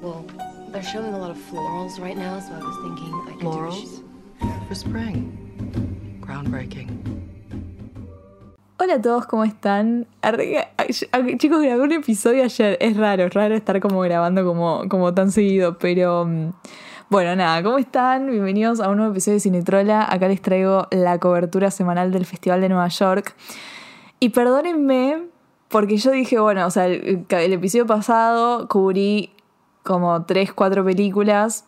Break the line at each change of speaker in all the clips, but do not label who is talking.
Well, they're showing a lot of florals right now, so I was thinking I could do
Florals? For spring. Groundbreaking.
Hola a todos, ¿cómo están? Chicos, grabé un episodio ayer. Es raro, es raro estar como grabando como, como tan seguido, pero mm, bueno, nada, ¿cómo están? Bienvenidos a un nuevo episodio de Cinetrola. Acá les traigo la cobertura semanal del Festival de Nueva York. Y perdónenme, porque yo dije, bueno, o sea, el, el episodio pasado cubrí como 3, 4 películas,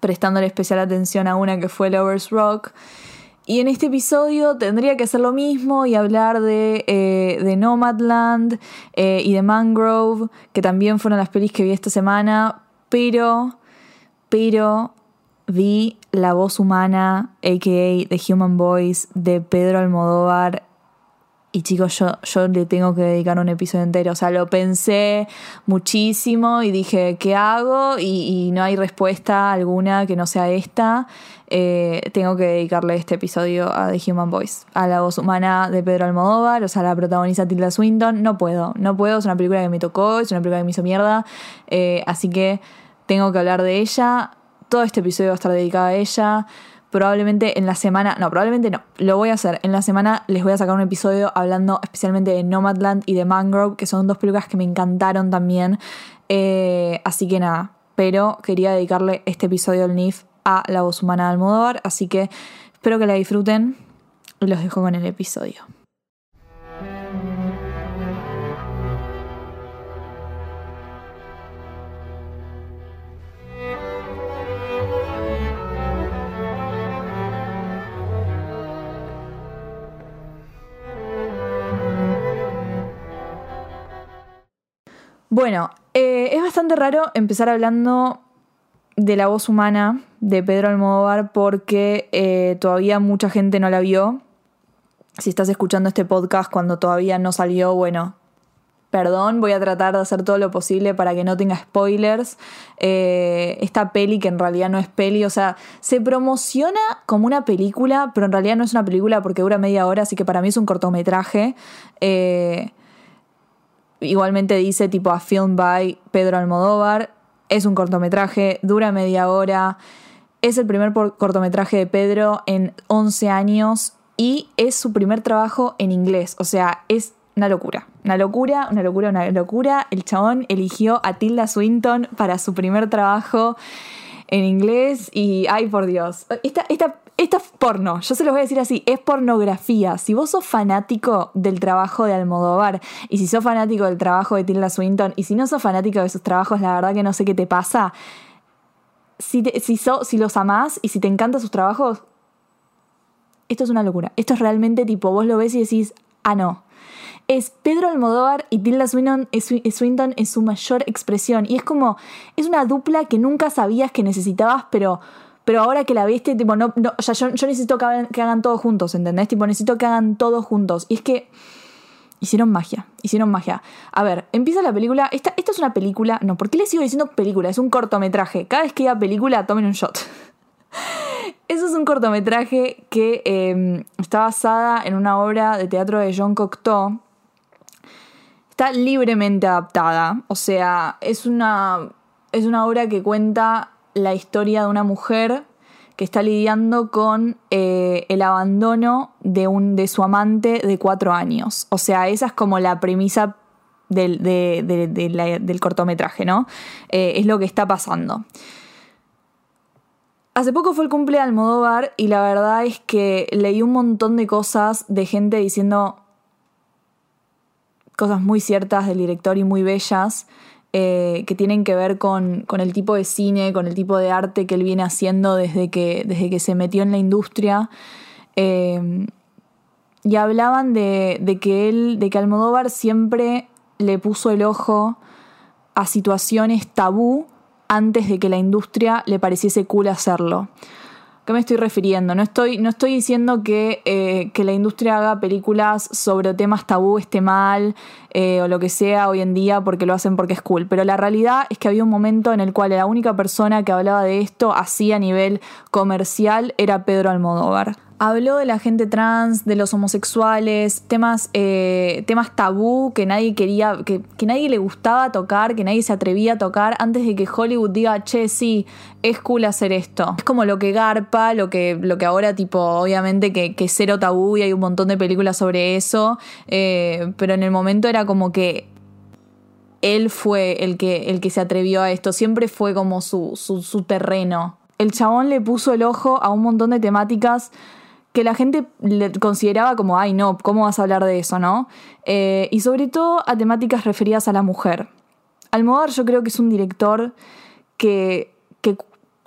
prestándole especial atención a una que fue Lovers Rock. Y en este episodio tendría que hacer lo mismo y hablar de, eh, de Nomadland eh, y de Mangrove, que también fueron las pelis que vi esta semana, pero, pero vi la voz humana, a.k.a. The Human Voice, de Pedro Almodóvar. Y chicos, yo, yo le tengo que dedicar un episodio entero. O sea, lo pensé muchísimo y dije, ¿qué hago? Y, no hay respuesta alguna que no sea esta. Eh, tengo que dedicarle este episodio a The Human Voice, a la voz humana de Pedro Almodóvar, o sea, la protagonista Tilda Swinton. No puedo, no puedo, es una película que me tocó, es una película que me hizo mierda. eh, así que tengo que hablar de ella. Todo este episodio va a estar dedicado a ella. Probablemente en la semana, no, probablemente no, lo voy a hacer. En la semana les voy a sacar un episodio hablando especialmente de Nomadland y de Mangrove, que son dos películas que me encantaron también. Eh, así que nada, pero quería dedicarle este episodio al NIF a la voz humana de Almodóvar, así que espero que la disfruten y los dejo con el episodio. Bueno, eh, es bastante raro empezar hablando de la voz humana de Pedro Almodóvar porque eh, todavía mucha gente no la vio. Si estás escuchando este podcast cuando todavía no salió, bueno, perdón, voy a tratar de hacer todo lo posible para que no tenga spoilers. Eh, esta peli que en realidad no es peli, o sea, se promociona como una película, pero en realidad no es una película porque dura media hora, así que para mí es un cortometraje. Eh, igualmente dice tipo a film by Pedro Almodóvar. Es un cortometraje, dura media hora. Es el primer cortometraje de Pedro en 11 años y es su primer trabajo en inglés. O sea, es una locura. Una locura, una locura, una locura. El chabón eligió a Tilda Swinton para su primer trabajo en inglés y, ay por Dios, esta, esta, es porno, yo se los voy a decir así, es pornografía. Si vos sos fanático del trabajo de Almodóvar y si sos fanático del trabajo de Tilda Swinton y si no sos fanático de sus trabajos, la verdad que no sé qué te pasa. Si, te- si, so- si los amás y si te encantan sus trabajos, esto es una locura. Esto es realmente tipo, vos lo ves y decís, ah, no. Es Pedro Almodóvar y Tilda Swinton, Swi- Swinton en su mayor expresión. Y es como, es una dupla que nunca sabías que necesitabas, pero, pero ahora que la viste, tipo, no, no, o sea, yo, yo necesito que hagan, que hagan todo juntos, ¿entendés? Tipo, necesito que hagan todo juntos. Y es que hicieron magia, hicieron magia. A ver, empieza la película. Esta, esta es una película. No, ¿por qué le sigo diciendo película? Es un cortometraje. Cada vez que diga película, tomen un shot. Eso es un cortometraje que eh, está basada en una obra de teatro de John Cocteau. Está libremente adaptada. O sea, es una, es una obra que cuenta la historia de una mujer que está lidiando con eh, el abandono de, un, de su amante de cuatro años. O sea, esa es como la premisa del, del cortometraje, ¿no? Eh, es lo que está pasando. Hace poco fue el cumple de Almodóvar y la verdad es que leí un montón de cosas de gente diciendo cosas muy ciertas del director y muy bellas eh, que tienen que ver con, con el tipo de cine, con el tipo de arte que él viene haciendo desde que, desde que se metió en la industria. Eh, y hablaban de, de que él, de que Almodóvar siempre le puso el ojo a situaciones tabú antes de que la industria le pareciese cool hacerlo. ¿A qué me estoy refiriendo? No estoy, no estoy diciendo que, eh, que la industria haga películas sobre temas tabú esté mal eh, o lo que sea hoy en día porque lo hacen porque es cool. Pero la realidad es que había un momento en el cual la única persona que hablaba de esto así a nivel comercial era Pedro Almodóvar. Habló de la gente trans, de los homosexuales, temas, eh, temas tabú que nadie quería, que, que, nadie le gustaba tocar, que nadie se atrevía a tocar antes de que Hollywood diga, che, sí, es cool hacer esto. Es como lo que garpa, lo que, lo que ahora, tipo, obviamente que, que cero tabú y hay un montón de películas sobre eso, eh, pero en el momento era como que él fue el que, el que se atrevió a esto, siempre fue como su, su, su terreno. El chabón le puso el ojo a un montón de temáticas que la gente le consideraba como, ay no, ¿cómo vas a hablar de eso, no? Eh, y sobre todo a temáticas referidas a la mujer. Almodóvar yo creo que es un director que, que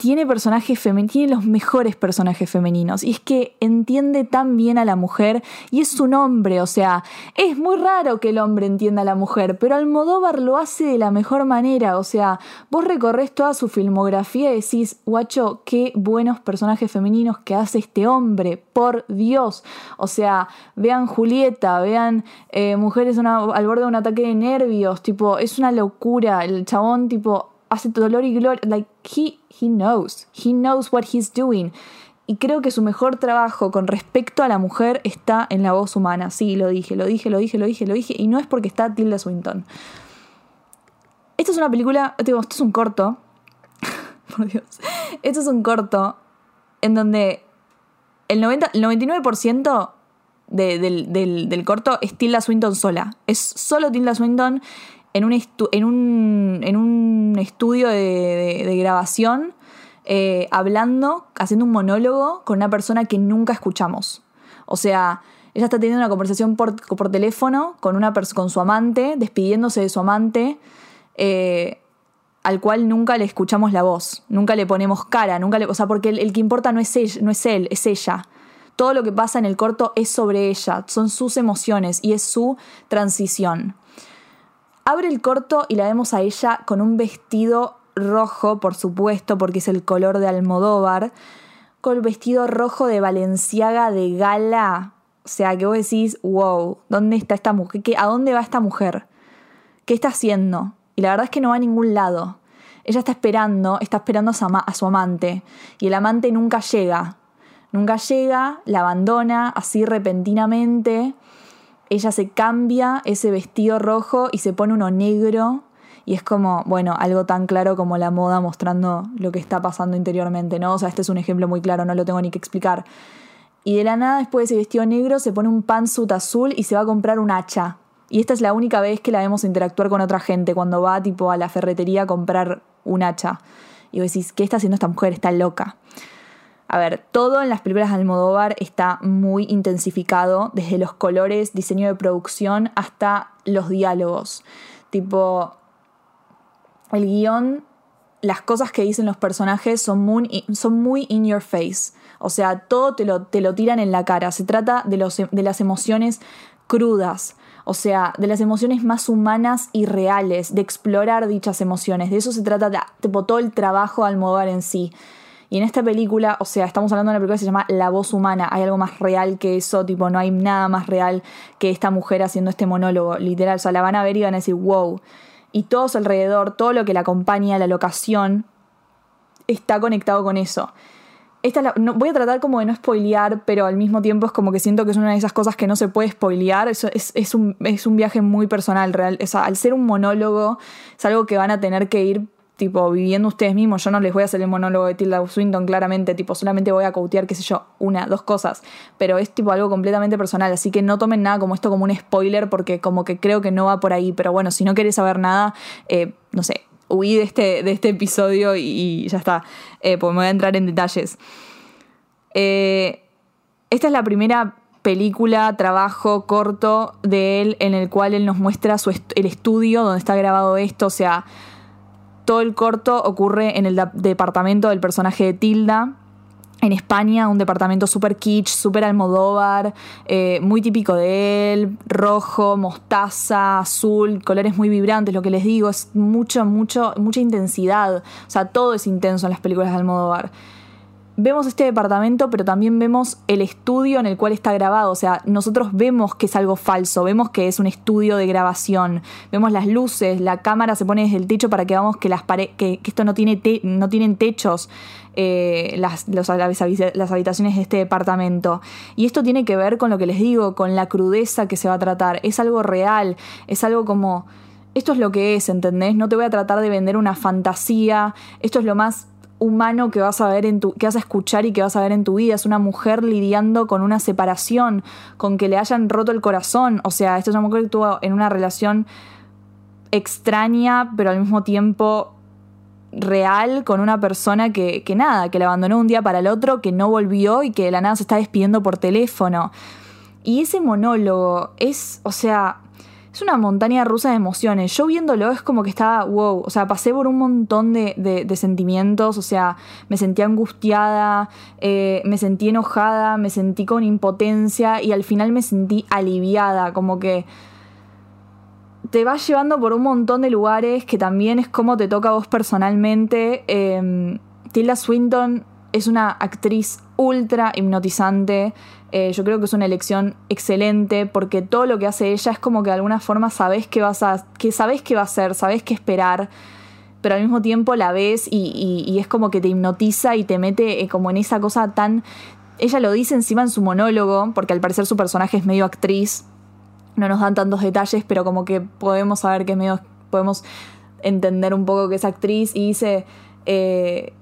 tiene personajes femeninos, tiene los mejores personajes femeninos. Y es que entiende tan bien a la mujer y es un hombre, o sea, es muy raro que el hombre entienda a la mujer, pero Almodóvar lo hace de la mejor manera, o sea, vos recorres toda su filmografía y decís, guacho, qué buenos personajes femeninos que hace este hombre, por Dios. O sea, vean Julieta, vean eh, mujeres al borde de un ataque de nervios, tipo, es una locura, el chabón, tipo, hace dolor y gloria, like, he he knows, he knows what he's doing. Y creo que su mejor trabajo con respecto a la mujer está en la voz humana. Sí, lo dije, lo dije, lo dije, lo dije, lo dije. Y no es porque está Tilda Swinton. Esta es una película, digo, esto es un corto. Por Dios. Esto es un corto en donde el, 90, el 99% de, del, del, del, corto es Tilda Swinton sola. Es solo Tilda Swinton en un, en un, en un estudio de, grabación eh, hablando, haciendo un monólogo con una persona que nunca escuchamos. O sea, ella está teniendo una conversación por, por teléfono con, una con su amante, despidiéndose de su amante, eh, al cual nunca le escuchamos la voz, nunca le ponemos cara, nunca le, o sea, porque el, el que importa no es, ella, no es él, es ella. Todo lo que pasa en el corto es sobre ella, son sus emociones y es su transición. Abre el corto y la vemos a ella con un vestido rojo, por supuesto, porque es el color de Almodóvar, con el vestido rojo de Valenciaga de gala. O sea, que vos decís, wow, ¿dónde está esta mujer? ¿Qué, ¿A dónde va esta mujer? ¿Qué está haciendo? Y la verdad es que no va a ningún lado. Ella está esperando, está esperando a su, a su amante. Y el amante nunca llega. Nunca llega, la abandona así repentinamente ella se cambia ese vestido rojo y se pone uno negro. Y es como, bueno, algo tan claro como la moda mostrando lo que está pasando interiormente, ¿no? O sea, este es un ejemplo muy claro, no lo tengo ni que explicar. Y de la nada, después de ese vestido negro, se pone un pantsuit azul y se va a comprar un hacha. Y esta es la única vez que la vemos interactuar con otra gente, cuando va tipo a la ferretería a comprar un hacha. Y vos decís, ¿qué está haciendo esta mujer? Está loca. A ver, todo en las películas de Almodóvar está muy intensificado, desde los colores, diseño de producción, hasta los diálogos. Tipo, el guion, las cosas que dicen los personajes son muy, son muy in your face. O sea, todo te lo, te lo tiran en la cara. Se trata de, los, de las emociones crudas. O sea, de las emociones más humanas y reales, de explorar dichas emociones. De eso se trata tipo, todo el trabajo de Almodóvar en sí. Y en esta película, o sea, estamos hablando de una película que se llama La voz humana. Hay algo más real que eso, tipo, no hay nada más real que esta mujer haciendo este monólogo, literal. O sea, la van a ver y van a decir, wow. Y todo su alrededor, todo lo que la acompaña, la locación, está conectado con eso. Esta no, voy a tratar como de no spoilear, pero al mismo tiempo es como que siento que es una de esas cosas que no se puede spoilear. Es, un, es un, viaje muy personal, real. O sea, al ser un monólogo, es algo que van a tener que ir tipo, viviendo ustedes mismos. Yo no les voy a hacer el monólogo de Tilda Swinton claramente, tipo, solamente voy a cautear, qué sé yo, una, dos cosas. Pero es tipo algo completamente personal, así que no tomen nada como esto como un spoiler, porque como que creo que no va por ahí. Pero bueno, si no querés saber nada, eh, no sé, huí de este, de este episodio y, ya está, eh, porque me voy a entrar en detalles. Eh, esta es la primera película, trabajo corto de él en el cual él nos muestra el estudio donde está grabado esto, o sea, todo el corto ocurre en el departamento del personaje de Tilda, en España, un departamento súper kitsch, súper almodóvar, eh, muy típico de él, rojo, mostaza, azul, colores muy vibrantes, lo que les digo, es mucho, mucho, mucha intensidad. O sea, todo es intenso en las películas de Almodóvar. Vemos este departamento, pero también vemos el estudio en el cual está grabado. O sea, nosotros vemos que es algo falso, vemos que es un estudio de grabación, vemos las luces, la cámara se pone desde el techo para que veamos que, las que, que esto no, tiene no tienen techos. Eh, las, las habitaciones de este departamento. Y esto tiene que ver con lo que les digo, con la crudeza que se va a tratar. Es algo real, es algo como... Esto es lo que es, ¿entendés? No te voy a tratar de vender una fantasía. Esto es lo más humano que vas a ver en tu, que vas a escuchar y que vas a ver en tu vida. Es una mujer lidiando con una separación, con que le hayan roto el corazón. O sea, esto es una mujer que estuvo en una relación extraña, pero al mismo tiempo real con una persona que, que nada, que la abandonó un día para el otro, que no volvió y que de la nada se está despidiendo por teléfono. Y ese monólogo es, o sea, es una montaña rusa de emociones. Yo viéndolo es como que estaba, wow, o sea, pasé por un montón de, sentimientos, o sea, me sentí angustiada, eh, me sentí enojada, me sentí con impotencia y al final me sentí aliviada, como que te vas llevando por un montón de lugares que también es como te toca a vos personalmente. Em, Tilda Swinton es una actriz ultra hipnotizante. Eh, yo creo que es una elección excelente porque todo lo que hace ella es como que de alguna forma sabes que vas a. que sabes qué va a hacer, sabes qué esperar, pero al mismo tiempo la ves y, es como que te hipnotiza y te mete eh, como en esa cosa tan. Ella lo dice encima en su monólogo, porque al parecer su personaje es medio actriz. No nos dan tantos detalles, pero como que podemos saber que es medio. podemos entender un poco que es actriz y dice. Eh,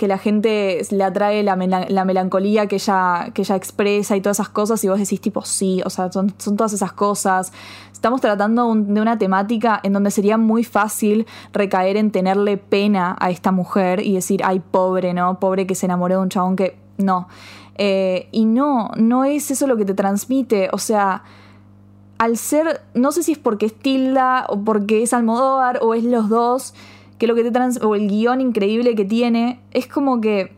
que la gente le atrae la, melancolía que ella, que ella expresa y todas esas cosas y vos decís tipo sí, o sea, son, todas esas cosas. Estamos tratando de una temática en donde sería muy fácil recaer en tenerle pena a esta mujer y decir, ay, pobre, ¿no? Pobre que se enamoró de un chabón que no. Eh, y no, no es eso lo que te transmite, o sea al ser, no sé si es porque es Tilda o porque es Almodóvar o es los dos, que lo que te trans o el guion increíble que tiene, es como que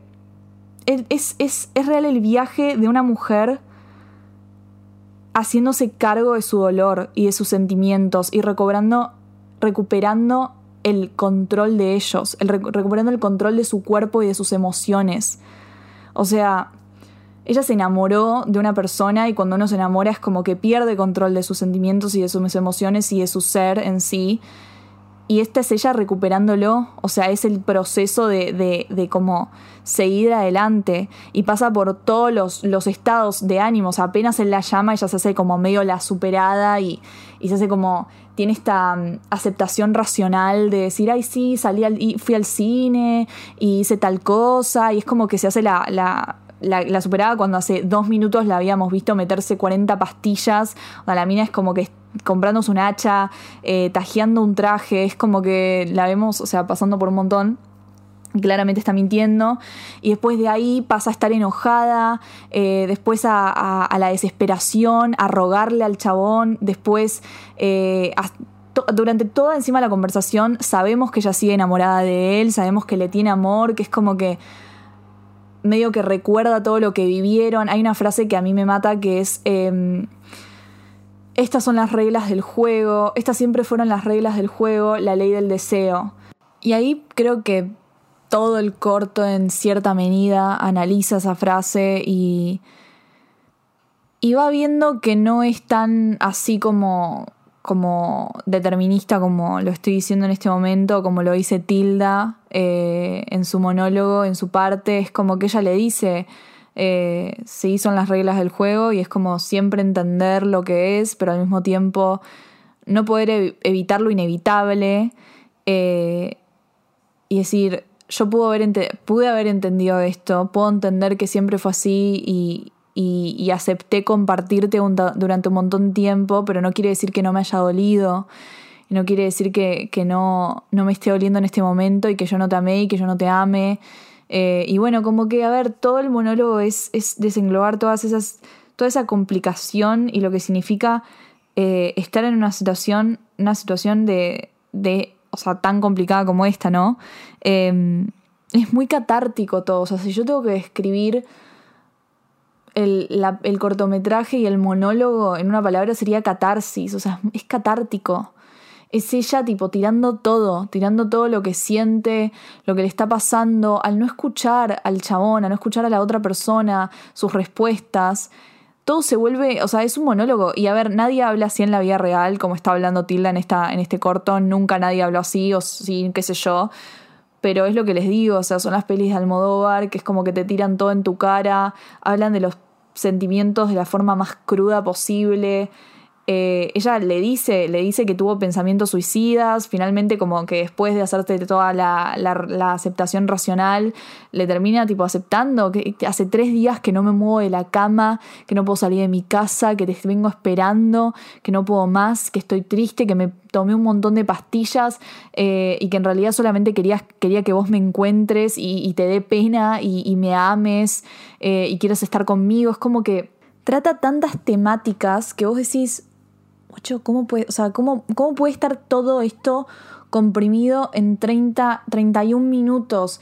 es, es, es real el viaje de una mujer haciéndose cargo de su dolor y de sus sentimientos y recobrando, recuperando el control de ellos, el, recuperando el control de su cuerpo y de sus emociones. O sea, ella se enamoró de una persona y cuando uno se enamora es como que pierde control de sus sentimientos y de sus emociones y de su ser en sí y esta es ella recuperándolo, o sea, es el proceso de, de, de cómo seguir adelante y pasa por todos los, los, estados de ánimos, apenas en la llama ella se hace como medio la superada y, y se hace como, tiene esta mm, aceptación racional de decir, ay sí, salí al, y fui al cine y hice tal cosa y es como que se hace la, la la, superada cuando hace dos minutos la habíamos visto meterse 40 pastillas. O sea, la mina es como que comprándose un hacha, eh, tajeando un traje, es como que la vemos, o sea, pasando por un montón. Claramente está mintiendo. Y después de ahí pasa a estar enojada, eh, después a, la desesperación, a rogarle al chabón, después eh, durante toda encima la conversación sabemos que ella sigue enamorada de él, sabemos que le tiene amor, que es como que medio que recuerda todo lo que vivieron. Hay una frase que a mí me mata que es... Em, estas son las reglas del juego, estas siempre fueron las reglas del juego, la ley del deseo. Y ahí creo que todo el corto en cierta medida analiza esa frase y, y va viendo que no es tan así como, como determinista como lo estoy diciendo en este momento, como lo dice Tilda eh, en su monólogo, en su parte, es como que ella le dice, eh, sí son las reglas del juego y es como siempre entender lo que es, pero al mismo tiempo no poder evitar lo inevitable eh, y decir, yo pude haber, entendido esto, puedo entender que siempre fue así y, acepté compartirte durante un montón de tiempo, pero no quiere decir que no me haya dolido. No quiere decir que, que no, no me esté doliendo en este momento y que yo no te amé y que yo no te ame. Eh, y bueno, como que, a ver, todo el monólogo es, es desenglobar todas esas, toda esa complicación y lo que significa eh, estar en una situación, una situación de, de, o sea, tan complicada como esta, ¿no? Em, es muy catártico todo, o sea, si yo tengo que describir el, el, cortometraje y el monólogo en una palabra sería catarsis, o sea, es catártico. Es ella tipo tirando todo, tirando todo lo que siente, lo que le está pasando, al no escuchar al chabón, a no escuchar a la otra persona, sus respuestas. Todo se vuelve, o sea, es un monólogo. Y a ver, nadie habla así en la vida real, como está hablando Tilda en, esta, en este corto. Nunca nadie habló así, o sí, qué sé yo. Pero es lo que les digo, o sea, son las pelis de Almodóvar, que es como que te tiran todo en tu cara, hablan de los sentimientos de la forma más cruda posible. Eh, ella le dice, le dice que tuvo pensamientos suicidas, finalmente como que después de hacerte toda la, la, aceptación racional, le termina tipo aceptando que, hace tres días que no me muevo de la cama, que no puedo salir de mi casa, que te vengo esperando, que no puedo más, que estoy triste, que me tomé un montón de pastillas eh, y que en realidad solamente quería, quería que vos me encuentres y, te dé pena y, me ames eh, y quieras estar conmigo. Es como que trata tantas temáticas que vos decís, ¿cómo puede, o sea, ¿cómo, cómo puede estar todo esto comprimido en 30, 31 minutos?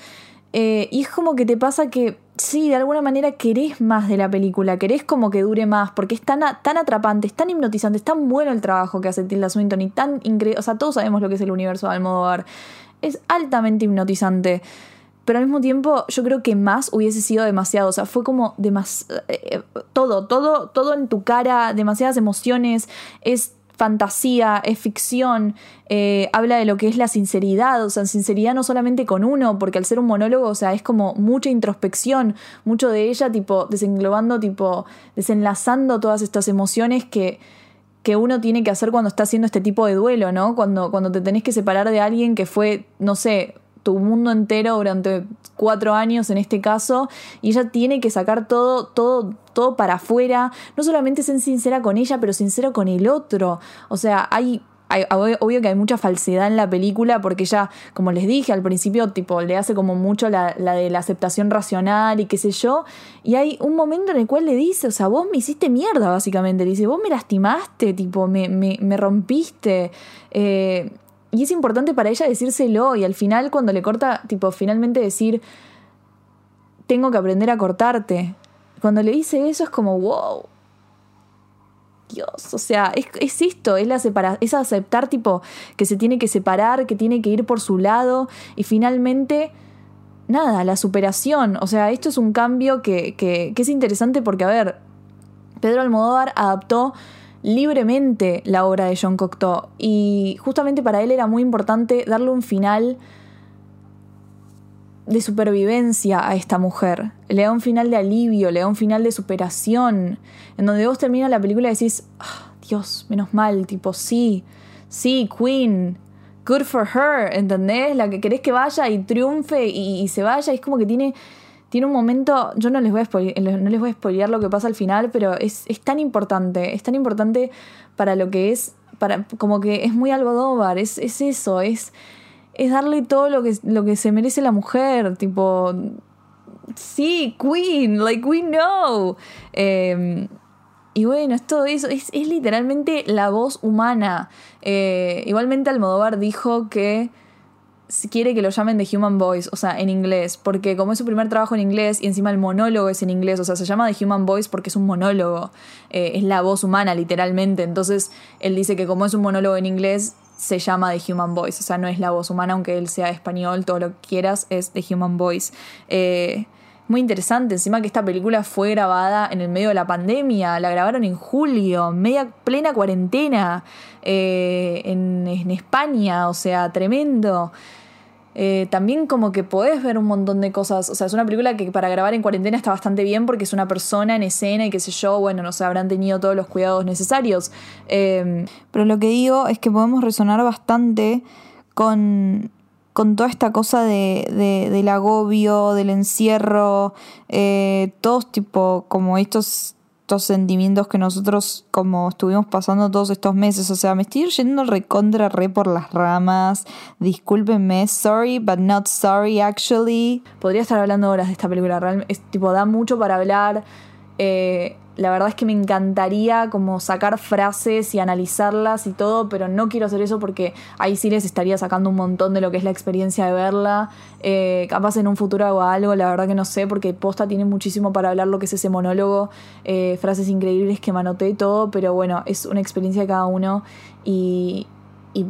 Eh, y es como que te pasa que sí, de alguna manera querés más de la película, querés como que dure más, porque es tan, tan atrapante, es tan hipnotizante, es tan bueno el trabajo que hace Tilda Swinton y tan increíble, o sea, todos sabemos lo que es el universo de Almodóvar, es altamente hipnotizante pero al mismo tiempo yo creo que más hubiese sido demasiado, o sea, fue como demasiado, eh, todo, todo, todo en tu cara, demasiadas emociones, es fantasía, es ficción, eh, habla de lo que es la sinceridad, o sea, sinceridad no solamente con uno, porque al ser un monólogo, o sea, es como mucha introspección, mucho de ella, tipo, desenglobando, tipo, desenlazando todas estas emociones que, que uno tiene que hacer cuando está haciendo este tipo de duelo, ¿no? Cuando, cuando te tenés que separar de alguien que fue, no sé, tu mundo entero durante cuatro años en este caso y ella tiene que sacar todo, todo, todo para afuera, no solamente ser sincera con ella, pero sincero con el otro. O sea, hay obvio que hay mucha falsedad en la película porque ella, como les dije al principio, tipo, le hace como mucho la, de la aceptación racional y qué sé yo. Y hay un momento en el cual le dice, o sea, vos me hiciste mierda, básicamente. Le dice, vos me lastimaste, tipo, me, me, me rompiste. Eh, y es importante para ella decírselo y al final cuando le corta, tipo, finalmente decir, tengo que aprender a cortarte. Cuando le dice eso es como, wow. Dios, o sea, es, esto, es, la separa es aceptar tipo que se tiene que separar, que tiene que ir por su lado y finalmente, nada, la superación. O sea, esto es un cambio que, que, que es interesante porque, a ver, Pedro Almodóvar adaptó libremente la obra de John Cocteau y justamente para él era muy importante darle un final de supervivencia a esta mujer. Le da un final de alivio, le da un final de superación, en donde vos terminas la película y decís, ah, Dios, menos mal, tipo, sí, sí, Queen, good for her, ¿entendés? La que querés que vaya y triunfe y, se vaya, es como que tiene tiene un momento, yo no les voy a spoilear, no les voy a spoilear lo que pasa al final, pero es, tan importante, es tan importante para lo que es, para, como que es muy Algodóvar, es, es eso, es, es darle todo lo que, lo que se merece la mujer, tipo, sí, Queen, like we know. Em, y bueno, es todo eso, es, literalmente la voz humana. Eh, igualmente Almodóvar dijo que quiere que lo llamen The Human Voice, o sea, en inglés, porque como es su primer trabajo en inglés y encima el monólogo es en inglés, o sea, se llama The Human Voice porque es un monólogo, eh, es la voz humana literalmente, entonces él dice que como es un monólogo en inglés, se llama The Human Voice, o sea, no es la voz humana, aunque él sea español, todo lo que quieras, es The Human Voice. Eh, muy interesante, encima que esta película fue grabada en el medio de la pandemia, la grabaron en julio, media plena cuarentena, eh, en, en España, o sea, tremendo. Eh, también como que podés ver un montón de cosas, o sea, es una película que para grabar en cuarentena está bastante bien porque es una persona en escena y qué sé yo, bueno, no sé, habrán tenido todos los cuidados necesarios. Em, pero lo que digo es que podemos resonar bastante con, con toda esta cosa de, del agobio, del encierro, eh, todos tipo como estos sentimientos que nosotros como estuvimos pasando todos estos meses. O sea, me estoy yendo recontra re por las ramas. Discúlpenme, sorry, but not sorry actually. Podría estar hablando horas de esta película. Realmente, es, tipo, da mucho para hablar. Eh, la verdad es que me encantaría como sacar frases y analizarlas y todo, pero no quiero hacer eso porque ahí sí les estaría sacando un montón de lo que es la experiencia de verla. Eh, capaz en un futuro hago algo, la verdad que no sé, porque Posta tiene muchísimo para hablar lo que es ese monólogo, eh, frases increíbles que me anoté y todo, pero bueno, es una experiencia de cada uno y, y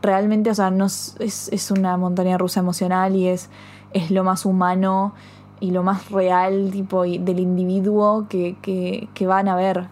realmente, o sea, no es, es una montaña rusa emocional y es, es lo más humano y lo más real tipo del individuo que, que, que van a ver.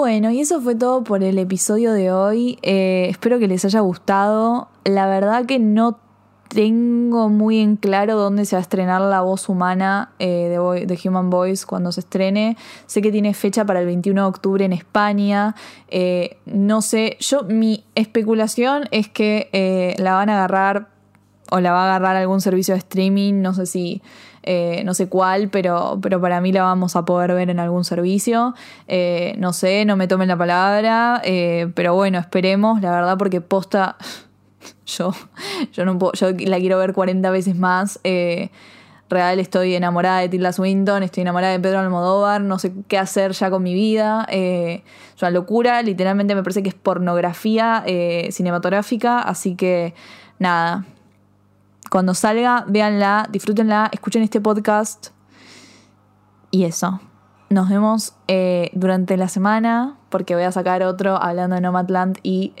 Bueno, y eso fue todo por el episodio de hoy. Eh, espero que les haya gustado. La verdad que no tengo muy en claro dónde se va a estrenar la voz humana eh, de, Human Voice cuando se estrene. Sé que tiene fecha para el 21 de octubre en España. Eh, no sé, yo mi especulación es que eh, la van a agarrar o la va a agarrar algún servicio de streaming, no sé si, no sé cuál, pero, pero para mí la vamos a poder ver en algún servicio. no sé, no me tomen la palabra, pero bueno, esperemos, la verdad, porque posta yo, yo, no puedo, yo la quiero ver 40 veces más. Eh, real estoy enamorada de Tilda Swinton, estoy enamorada de Pedro Almodóvar, no sé qué hacer ya con mi vida. Eh, es una locura, literalmente me parece que es pornografía eh, cinematográfica, así que nada. Cuando salga, véanla, disfrútenla, escuchen este podcast. Y eso. Nos vemos durante la semana, porque voy a sacar otro hablando de Nomadland y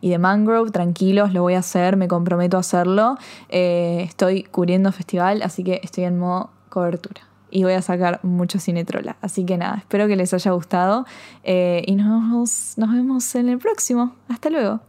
y de Mangrove, tranquilos, lo voy a hacer, me comprometo a hacerlo. Eh, estoy cubriendo festival, así que estoy en modo cobertura. Y voy a sacar mucho cine trola. Así que nada, espero que les haya gustado. Eh, y nos nos vemos en el próximo. Hasta luego.